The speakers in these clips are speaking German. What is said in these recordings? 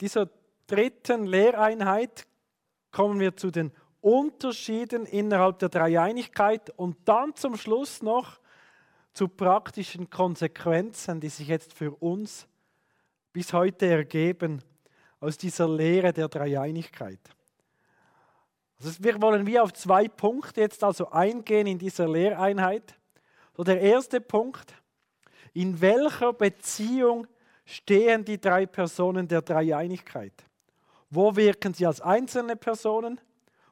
dieser dritten Lehreinheit kommen wir zu den Unterschieden innerhalb der Dreieinigkeit und dann zum Schluss noch zu praktischen Konsequenzen, die sich jetzt für uns bis heute ergeben aus dieser Lehre der Dreieinigkeit. Also wir wollen wie auf zwei Punkte jetzt also eingehen in dieser Lehreinheit. So der erste Punkt, in welcher Beziehung stehen die drei Personen der Dreieinigkeit? Wo wirken sie als einzelne Personen?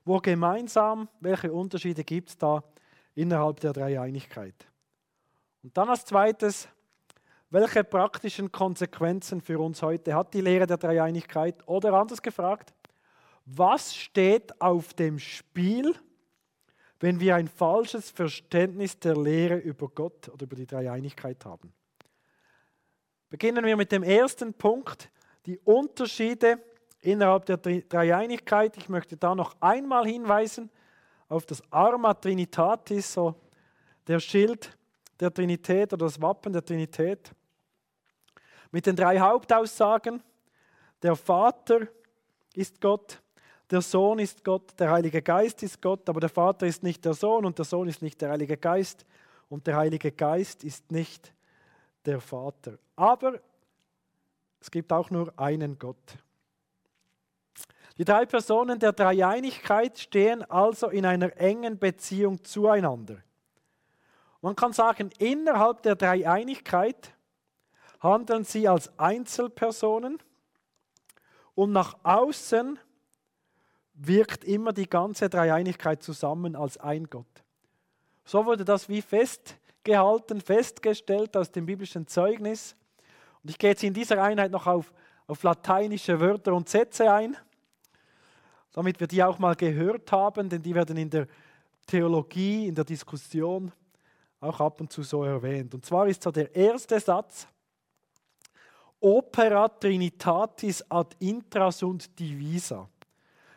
Wo gemeinsam? Welche Unterschiede gibt es da innerhalb der Dreieinigkeit? Und dann als zweites, welche praktischen Konsequenzen für uns heute hat die Lehre der Dreieinigkeit? Oder anders gefragt, was steht auf dem Spiel, wenn wir ein falsches Verständnis der Lehre über Gott oder über die Dreieinigkeit haben? Beginnen wir mit dem ersten Punkt, die Unterschiede innerhalb der Dreieinigkeit. Ich möchte da noch einmal hinweisen auf das Arma Trinitatis, so der Schild der Trinität oder das Wappen der Trinität. Mit den drei Hauptaussagen, der Vater ist Gott, der Sohn ist Gott, der Heilige Geist ist Gott, aber der Vater ist nicht der Sohn und der Sohn ist nicht der Heilige Geist und der Heilige Geist ist nicht der Vater. Aber es gibt auch nur einen Gott. Die drei Personen der Dreieinigkeit stehen also in einer engen Beziehung zueinander. Man kann sagen, innerhalb der Dreieinigkeit handeln sie als Einzelpersonen und nach außen wirkt immer die ganze Dreieinigkeit zusammen als ein Gott. So wurde das wie festgehalten, festgestellt aus dem biblischen Zeugnis. Und ich gehe jetzt in dieser Einheit noch auf, auf lateinische Wörter und Sätze ein damit wir die auch mal gehört haben, denn die werden in der Theologie, in der Diskussion auch ab und zu so erwähnt. Und zwar ist so der erste Satz, Opera Trinitatis ad intra sunt divisa.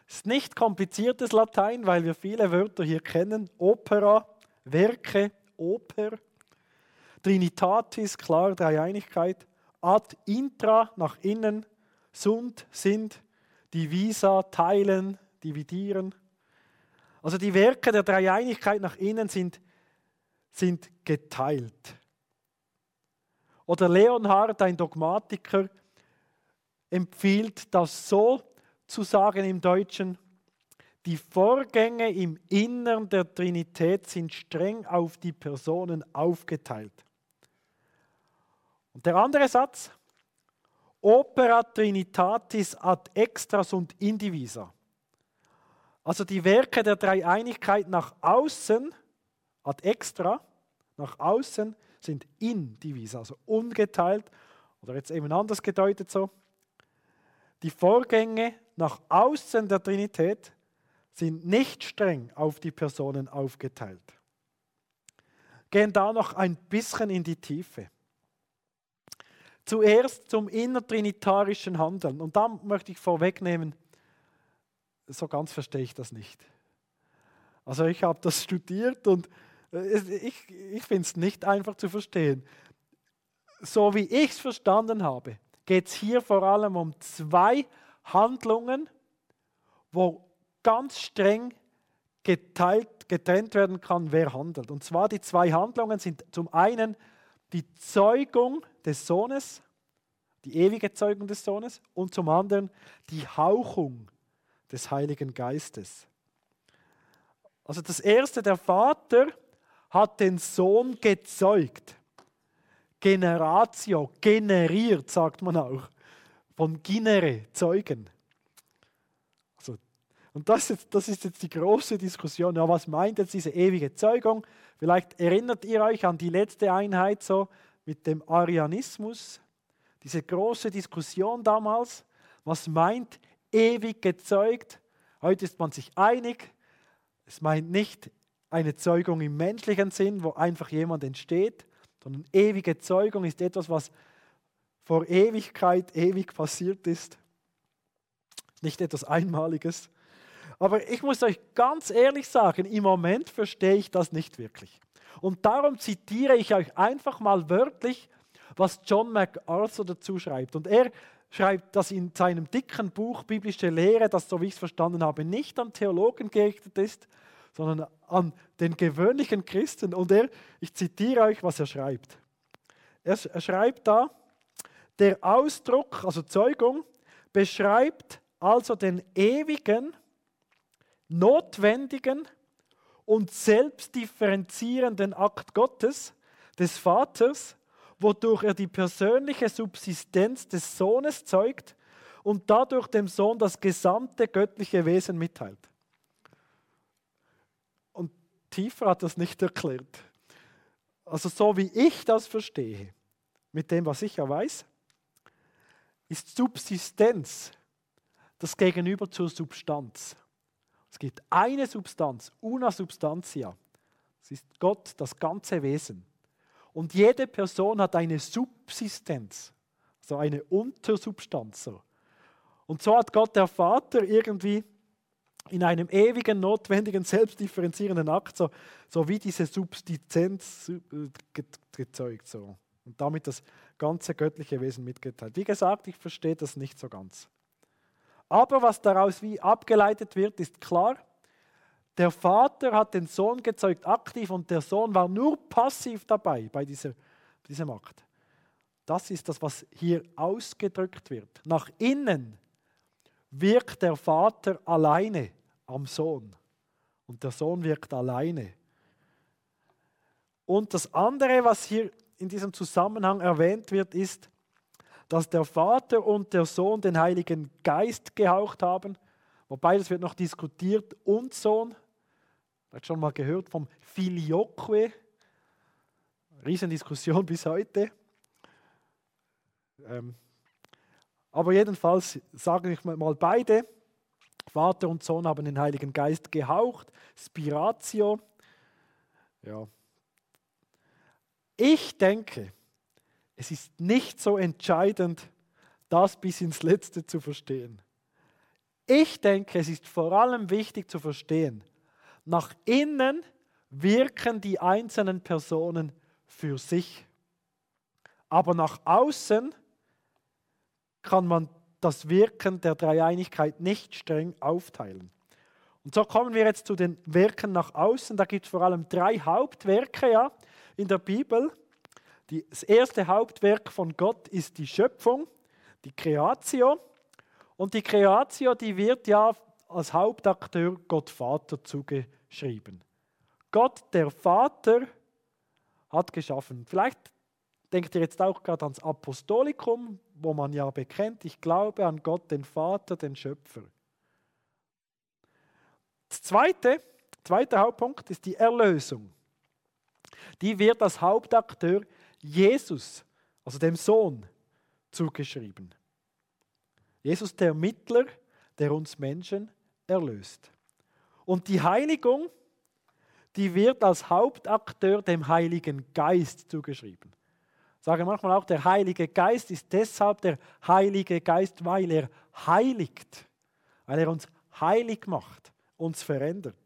Ist nicht kompliziertes Latein, weil wir viele Wörter hier kennen. Opera, Werke, Oper. Trinitatis, klar, Dreieinigkeit. Ad intra, nach innen. Sunt, sind divisa, teilen, dividieren. Also die Werke der Dreieinigkeit nach innen sind, sind geteilt. Oder Leonhard, ein Dogmatiker, empfiehlt das so zu sagen im Deutschen, die Vorgänge im Innern der Trinität sind streng auf die Personen aufgeteilt. Und der andere Satz, Opera Trinitatis ad extras und indivisa. Also die Werke der Dreieinigkeit nach außen, ad extra, nach außen sind indivisa, also ungeteilt oder jetzt eben anders gedeutet so. Die Vorgänge nach außen der Trinität sind nicht streng auf die Personen aufgeteilt. Gehen da noch ein bisschen in die Tiefe. Zuerst zum innertrinitarischen Handeln. Und da möchte ich vorwegnehmen, so ganz verstehe ich das nicht. Also ich habe das studiert und äh, ich, ich finde es nicht einfach zu verstehen. So wie ich es verstanden habe, geht es hier vor allem um zwei Handlungen, wo ganz streng geteilt, getrennt werden kann, wer handelt. Und zwar die zwei Handlungen sind zum einen die Zeugung des Sohnes, die ewige Zeugung des Sohnes, und zum anderen die Hauchung des Heiligen Geistes. Also das erste, der Vater hat den Sohn gezeugt. Generatio, generiert, sagt man auch. Von genere, zeugen. Also, und das ist, das ist jetzt die große Diskussion. Ja, was meint jetzt diese ewige Zeugung? Vielleicht erinnert ihr euch an die letzte Einheit so mit dem Arianismus, diese große Diskussion damals. Was meint ewig gezeugt? Heute ist man sich einig. Es meint nicht eine Zeugung im menschlichen Sinn, wo einfach jemand entsteht, sondern ewige Zeugung ist etwas, was vor Ewigkeit ewig passiert ist. Nicht etwas Einmaliges. Aber ich muss euch ganz ehrlich sagen, im Moment verstehe ich das nicht wirklich. Und darum zitiere ich euch einfach mal wörtlich, was John MacArthur dazu schreibt. Und er schreibt das in seinem dicken Buch Biblische Lehre, das, so wie ich es verstanden habe, nicht an Theologen gerichtet ist, sondern an den gewöhnlichen Christen. Und er, ich zitiere euch, was er schreibt. Er, er schreibt da, der Ausdruck, also Zeugung, beschreibt also den ewigen, notwendigen und selbstdifferenzierenden Akt Gottes, des Vaters, wodurch er die persönliche Subsistenz des Sohnes zeugt und dadurch dem Sohn das gesamte göttliche Wesen mitteilt. Und tiefer hat das nicht erklärt. Also so wie ich das verstehe, mit dem, was ich ja weiß, ist Subsistenz das Gegenüber zur Substanz. Es gibt eine Substanz, una substantia. Das ist Gott, das ganze Wesen. Und jede Person hat eine Subsistenz, so eine Untersubstanz. Und so hat Gott der Vater irgendwie in einem ewigen, notwendigen, selbstdifferenzierenden Akt so, so wie diese Subsistenz äh, gezeugt. So. Und damit das ganze göttliche Wesen mitgeteilt. Wie gesagt, ich verstehe das nicht so ganz. Aber was daraus wie abgeleitet wird, ist klar. Der Vater hat den Sohn gezeugt aktiv und der Sohn war nur passiv dabei bei dieser, diesem Akt. Das ist das, was hier ausgedrückt wird. Nach innen wirkt der Vater alleine am Sohn und der Sohn wirkt alleine. Und das andere, was hier in diesem Zusammenhang erwähnt wird, ist, dass der Vater und der Sohn den Heiligen Geist gehaucht haben. Wobei das wird noch diskutiert und Sohn. Vielleicht schon mal gehört vom Filioque. Riesendiskussion bis heute. Ähm, aber jedenfalls sage ich mal beide. Vater und Sohn haben den Heiligen Geist gehaucht. Spiratio. Ja. Ich denke, es ist nicht so entscheidend, das bis ins Letzte zu verstehen. Ich denke, es ist vor allem wichtig zu verstehen, nach innen wirken die einzelnen Personen für sich. Aber nach außen kann man das Wirken der Dreieinigkeit nicht streng aufteilen. Und so kommen wir jetzt zu den Werken nach außen. Da gibt es vor allem drei Hauptwerke ja, in der Bibel. Das erste Hauptwerk von Gott ist die Schöpfung, die Kreatio. Und die Kreatio, die wird ja als Hauptakteur Gott Vater zugeschrieben. Gott, der Vater, hat geschaffen. Vielleicht denkt ihr jetzt auch gerade ans Apostolikum, wo man ja bekennt, ich glaube an Gott, den Vater, den Schöpfer. Das zweite, zweite Hauptpunkt ist die Erlösung. Die wird als Hauptakteur Jesus, also dem Sohn, zugeschrieben. Jesus der Mittler, der uns Menschen erlöst. Und die Heiligung, die wird als Hauptakteur dem Heiligen Geist zugeschrieben. Sage manchmal auch, der Heilige Geist ist deshalb der Heilige Geist, weil er heiligt, weil er uns heilig macht, uns verändert.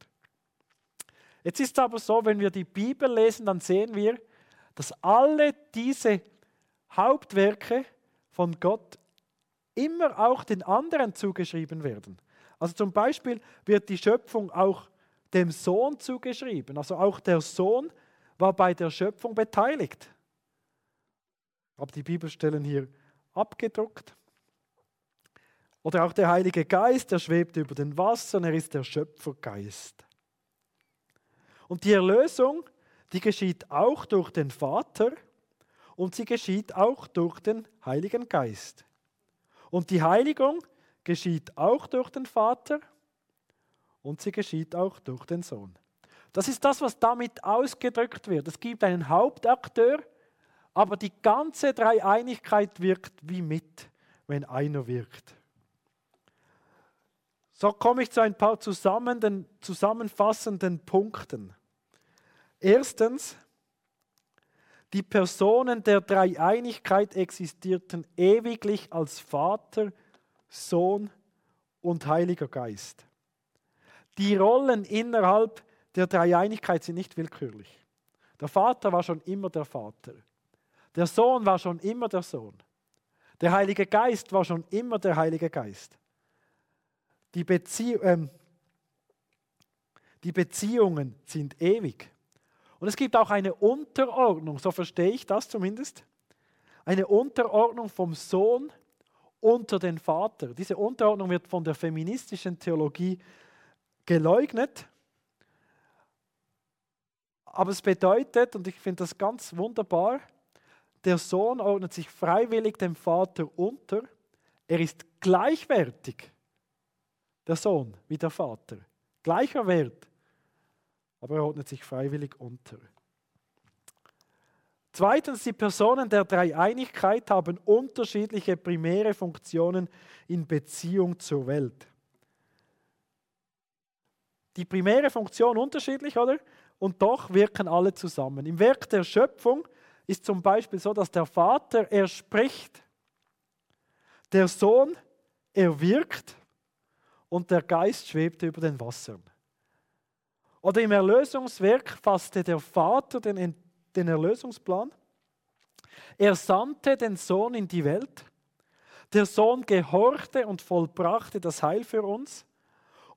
Jetzt ist es aber so, wenn wir die Bibel lesen, dann sehen wir, dass alle diese Hauptwerke von Gott immer auch den anderen zugeschrieben werden. Also zum Beispiel wird die Schöpfung auch dem Sohn zugeschrieben. Also auch der Sohn war bei der Schöpfung beteiligt. Ich habe die Bibelstellen hier abgedruckt. Oder auch der Heilige Geist, der schwebt über den Wassern, er ist der Schöpfergeist. Und die Erlösung die geschieht auch durch den Vater und sie geschieht auch durch den Heiligen Geist. Und die Heiligung geschieht auch durch den Vater und sie geschieht auch durch den Sohn. Das ist das, was damit ausgedrückt wird. Es gibt einen Hauptakteur, aber die ganze Dreieinigkeit wirkt wie mit, wenn einer wirkt. So komme ich zu ein paar zusammenfassenden Punkten. Erstens, die Personen der Dreieinigkeit existierten ewiglich als Vater, Sohn und Heiliger Geist. Die Rollen innerhalb der Dreieinigkeit sind nicht willkürlich. Der Vater war schon immer der Vater. Der Sohn war schon immer der Sohn. Der Heilige Geist war schon immer der Heilige Geist. Die, Bezie ähm, die Beziehungen sind ewig. Und es gibt auch eine Unterordnung, so verstehe ich das zumindest, eine Unterordnung vom Sohn unter den Vater. Diese Unterordnung wird von der feministischen Theologie geleugnet. Aber es bedeutet, und ich finde das ganz wunderbar, der Sohn ordnet sich freiwillig dem Vater unter. Er ist gleichwertig, der Sohn, wie der Vater. Gleicher Wert, aber er ordnet sich freiwillig unter. Zweitens, die Personen der Dreieinigkeit haben unterschiedliche primäre Funktionen in Beziehung zur Welt. Die primäre Funktion unterschiedlich, oder? Und doch wirken alle zusammen. Im Werk der Schöpfung ist zum Beispiel so, dass der Vater, er spricht, der Sohn, er wirkt und der Geist schwebt über den Wassern. Oder im Erlösungswerk fasste der Vater den, den Erlösungsplan. Er sandte den Sohn in die Welt. Der Sohn gehorchte und vollbrachte das Heil für uns.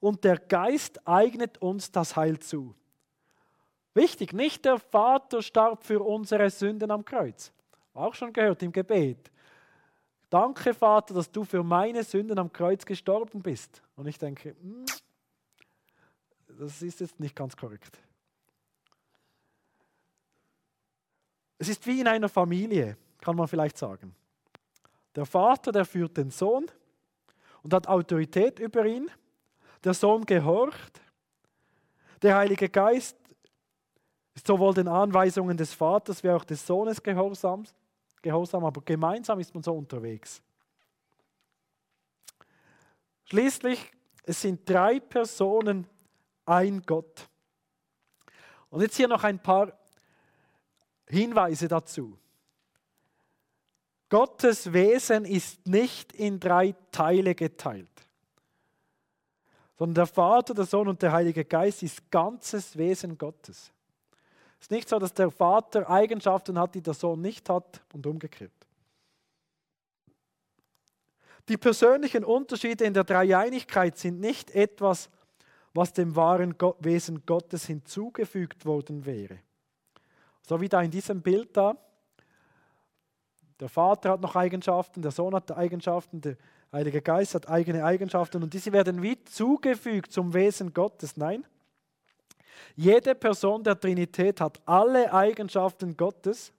Und der Geist eignet uns das Heil zu. Wichtig, nicht der Vater starb für unsere Sünden am Kreuz. Auch schon gehört im Gebet. Danke, Vater, dass du für meine Sünden am Kreuz gestorben bist. Und ich denke, hm, das ist jetzt nicht ganz korrekt. Es ist wie in einer Familie, kann man vielleicht sagen. Der Vater, der führt den Sohn und hat Autorität über ihn. Der Sohn gehorcht. Der Heilige Geist ist sowohl den Anweisungen des Vaters wie auch des Sohnes gehorsam, gehorsam, aber gemeinsam ist man so unterwegs. Schließlich, es sind drei Personen, ein Gott. Und jetzt hier noch ein paar Hinweise dazu. Gottes Wesen ist nicht in drei Teile geteilt, sondern der Vater, der Sohn und der Heilige Geist ist ganzes Wesen Gottes. Es ist nicht so, dass der Vater Eigenschaften hat, die der Sohn nicht hat und umgekehrt. Die persönlichen Unterschiede in der Dreieinigkeit sind nicht etwas, was dem wahren Wesen Gottes hinzugefügt worden wäre. So wie da in diesem Bild da. Der Vater hat noch Eigenschaften, der Sohn hat Eigenschaften, der Heilige Geist hat eigene Eigenschaften und diese werden wie zugefügt zum Wesen Gottes. Nein, jede Person der Trinität hat alle Eigenschaften Gottes.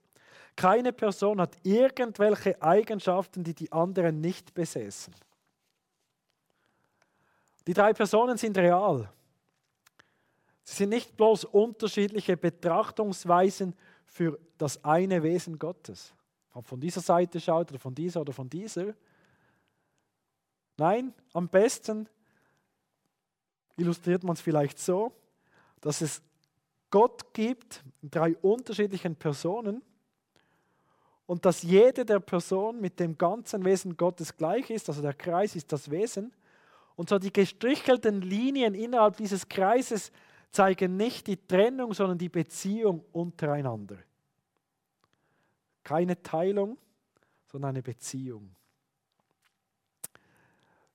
Keine Person hat irgendwelche Eigenschaften, die die anderen nicht besäßen. Die drei Personen sind real. Sie sind nicht bloß unterschiedliche Betrachtungsweisen für das eine Wesen Gottes. Ob von dieser Seite schaut oder von dieser oder von dieser. Nein, am besten illustriert man es vielleicht so dass es Gott gibt, drei unterschiedlichen Personen, und dass jede der Personen mit dem ganzen Wesen Gottes gleich ist, also der Kreis ist das Wesen. Und so die gestrichelten Linien innerhalb dieses Kreises zeigen nicht die Trennung, sondern die Beziehung untereinander. Keine Teilung, sondern eine Beziehung.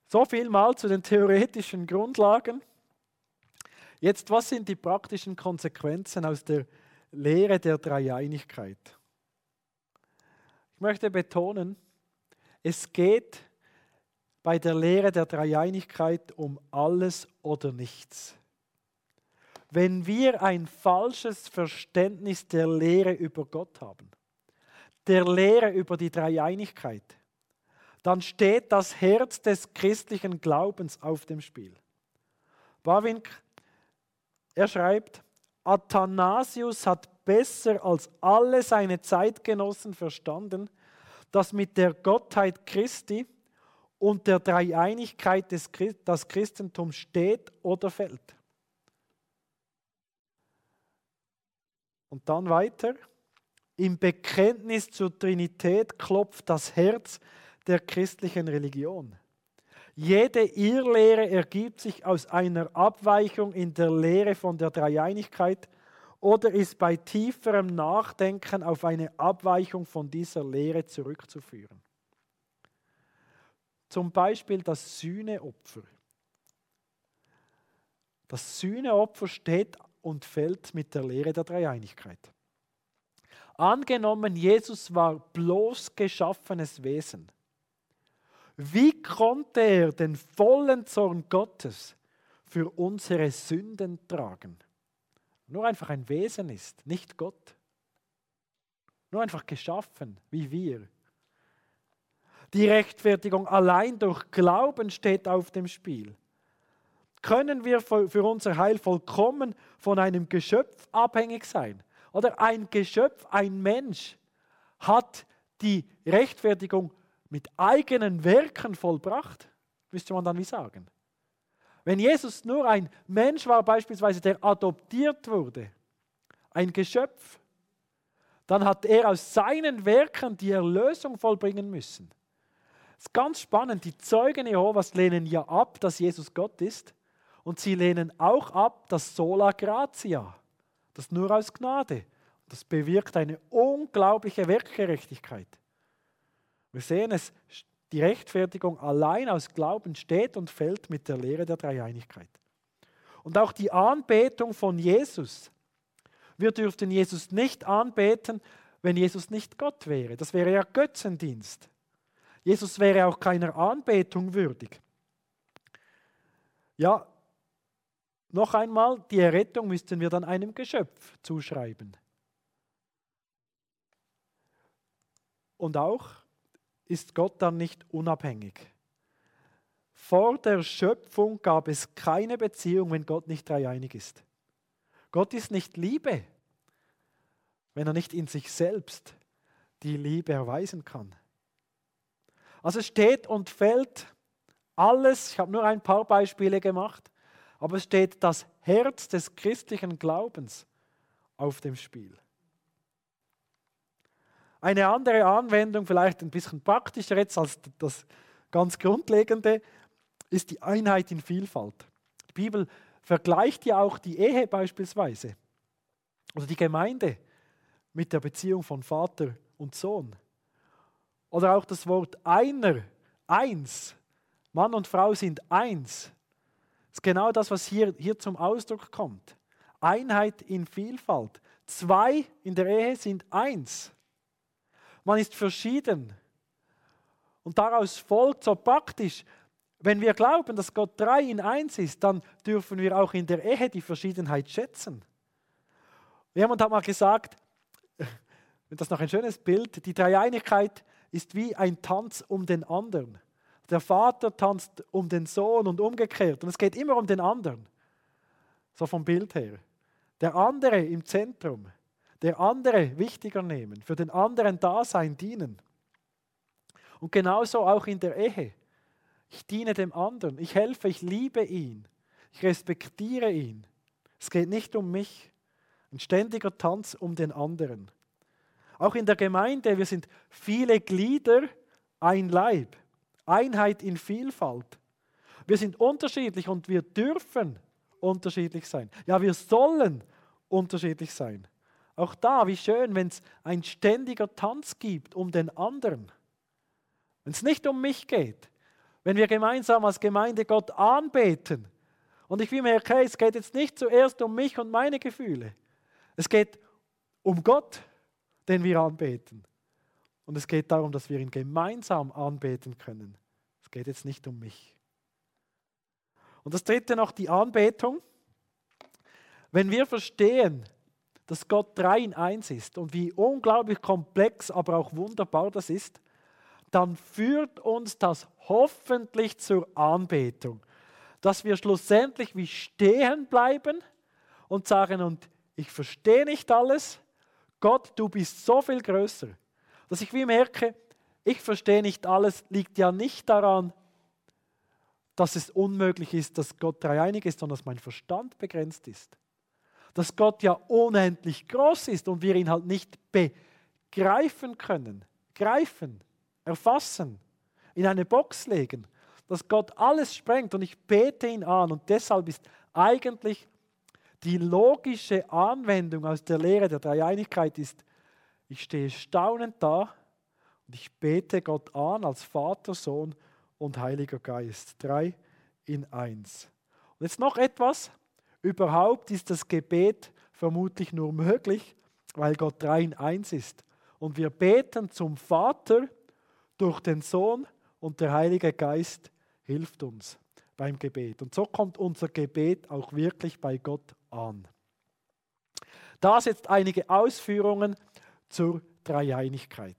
So viel mal zu den theoretischen Grundlagen. Jetzt, was sind die praktischen Konsequenzen aus der Lehre der Dreieinigkeit? Ich möchte betonen, es geht bei der Lehre der Dreieinigkeit um alles oder nichts. Wenn wir ein falsches Verständnis der Lehre über Gott haben, der Lehre über die Dreieinigkeit, dann steht das Herz des christlichen Glaubens auf dem Spiel. Barwink er schreibt, Athanasius hat besser als alle seine Zeitgenossen verstanden, dass mit der Gottheit Christi und der Dreieinigkeit des Christ das Christentum steht oder fällt. Und dann weiter. Im Bekenntnis zur Trinität klopft das Herz der christlichen Religion. Jede Irrlehre ergibt sich aus einer Abweichung in der Lehre von der Dreieinigkeit oder ist bei tieferem Nachdenken auf eine Abweichung von dieser Lehre zurückzuführen. Zum Beispiel das Sühneopfer. Das Sühneopfer steht und fällt mit der Lehre der Dreieinigkeit. Angenommen, Jesus war bloß geschaffenes Wesen. Wie konnte er den vollen Zorn Gottes für unsere Sünden tragen? Nur einfach ein Wesen ist, nicht Gott. Nur einfach geschaffen, wie wir. Die Rechtfertigung allein durch Glauben steht auf dem Spiel. Können wir für unser Heil vollkommen von einem Geschöpf abhängig sein? Oder ein Geschöpf, ein Mensch hat die Rechtfertigung mit eigenen Werken vollbracht? Müsste man dann wie sagen. Wenn Jesus nur ein Mensch war, beispielsweise, der adoptiert wurde, ein Geschöpf, dann hat er aus seinen Werken die Erlösung vollbringen müssen. Das ist ganz spannend. Die Zeugen Jehovas lehnen ja ab, dass Jesus Gott ist. Und sie lehnen auch ab, dass sola gratia, das nur aus Gnade. Das bewirkt eine unglaubliche Werkgerechtigkeit. Wir sehen es, die Rechtfertigung allein aus Glauben steht und fällt mit der Lehre der Dreieinigkeit. Und auch die Anbetung von Jesus. Wir dürften Jesus nicht anbeten, wenn Jesus nicht Gott wäre. Das wäre ja Götzendienst. Jesus wäre auch keiner Anbetung würdig. Ja, noch einmal, die Errettung müssten wir dann einem Geschöpf zuschreiben. Und auch ist Gott dann nicht unabhängig. Vor der Schöpfung gab es keine Beziehung, wenn Gott nicht dreieinig ist. Gott ist nicht Liebe, wenn er nicht in sich selbst die Liebe erweisen kann. Also steht und fällt alles, ich habe nur ein paar Beispiele gemacht, aber es steht das Herz des christlichen Glaubens auf dem Spiel. Eine andere Anwendung, vielleicht ein bisschen praktischer jetzt als das ganz Grundlegende, ist die Einheit in Vielfalt. Die Bibel vergleicht ja auch die Ehe beispielsweise oder die Gemeinde mit der Beziehung von Vater und Sohn. Oder auch das Wort einer, eins. Mann und Frau sind eins. Das ist genau das, was hier, hier zum Ausdruck kommt. Einheit in Vielfalt. Zwei in der Ehe sind eins. Man ist verschieden. Und daraus folgt so praktisch, wenn wir glauben, dass Gott drei in eins ist, dann dürfen wir auch in der Ehe die Verschiedenheit schätzen. Jemand hat mal gesagt, das ist noch ein schönes Bild, die Dreieinigkeit ist wie ein Tanz um den anderen. Der Vater tanzt um den Sohn und umgekehrt. Und es geht immer um den anderen. So vom Bild her. Der andere im Zentrum. Der andere wichtiger nehmen. Für den anderen da sein, dienen. Und genauso auch in der Ehe. Ich diene dem anderen. Ich helfe, ich liebe ihn. Ich respektiere ihn. Es geht nicht um mich. Ein ständiger Tanz um den anderen. Auch in der Gemeinde, wir sind viele Glieder, ein Leib. Einheit in Vielfalt. Wir sind unterschiedlich und wir dürfen unterschiedlich sein. Ja, wir sollen unterschiedlich sein. Auch da, wie schön, wenn es ein ständiger Tanz gibt um den anderen. Wenn es nicht um mich geht. Wenn wir gemeinsam als Gemeinde Gott anbeten. Und ich will mir okay, es geht jetzt nicht zuerst um mich und meine Gefühle. Es geht um Gott, den wir anbeten. Und es geht darum, dass wir ihn gemeinsam anbeten können. Es geht jetzt nicht um mich. Und das dritte noch, die Anbetung. Wenn wir verstehen, dass Gott drei in eins ist und wie unglaublich komplex, aber auch wunderbar das ist, dann führt uns das hoffentlich zur Anbetung. Dass wir schlussendlich wie stehen bleiben und sagen, und ich verstehe nicht alles, Gott, du bist so viel größer dass ich wie merke, ich verstehe nicht alles, liegt ja nicht daran, dass es unmöglich ist, dass Gott dreieinig ist, sondern dass mein Verstand begrenzt ist. Dass Gott ja unendlich groß ist und wir ihn halt nicht begreifen können, greifen, erfassen, in eine Box legen. Dass Gott alles sprengt und ich bete ihn an und deshalb ist eigentlich die logische Anwendung aus der Lehre der Dreieinigkeit ist, ich stehe staunend da und ich bete Gott an als Vater, Sohn und Heiliger Geist. Drei in eins. Und jetzt noch etwas. Überhaupt ist das Gebet vermutlich nur möglich, weil Gott drei in eins ist. Und wir beten zum Vater durch den Sohn und der Heilige Geist hilft uns beim Gebet. Und so kommt unser Gebet auch wirklich bei Gott an. Das jetzt einige Ausführungen zur Dreieinigkeit.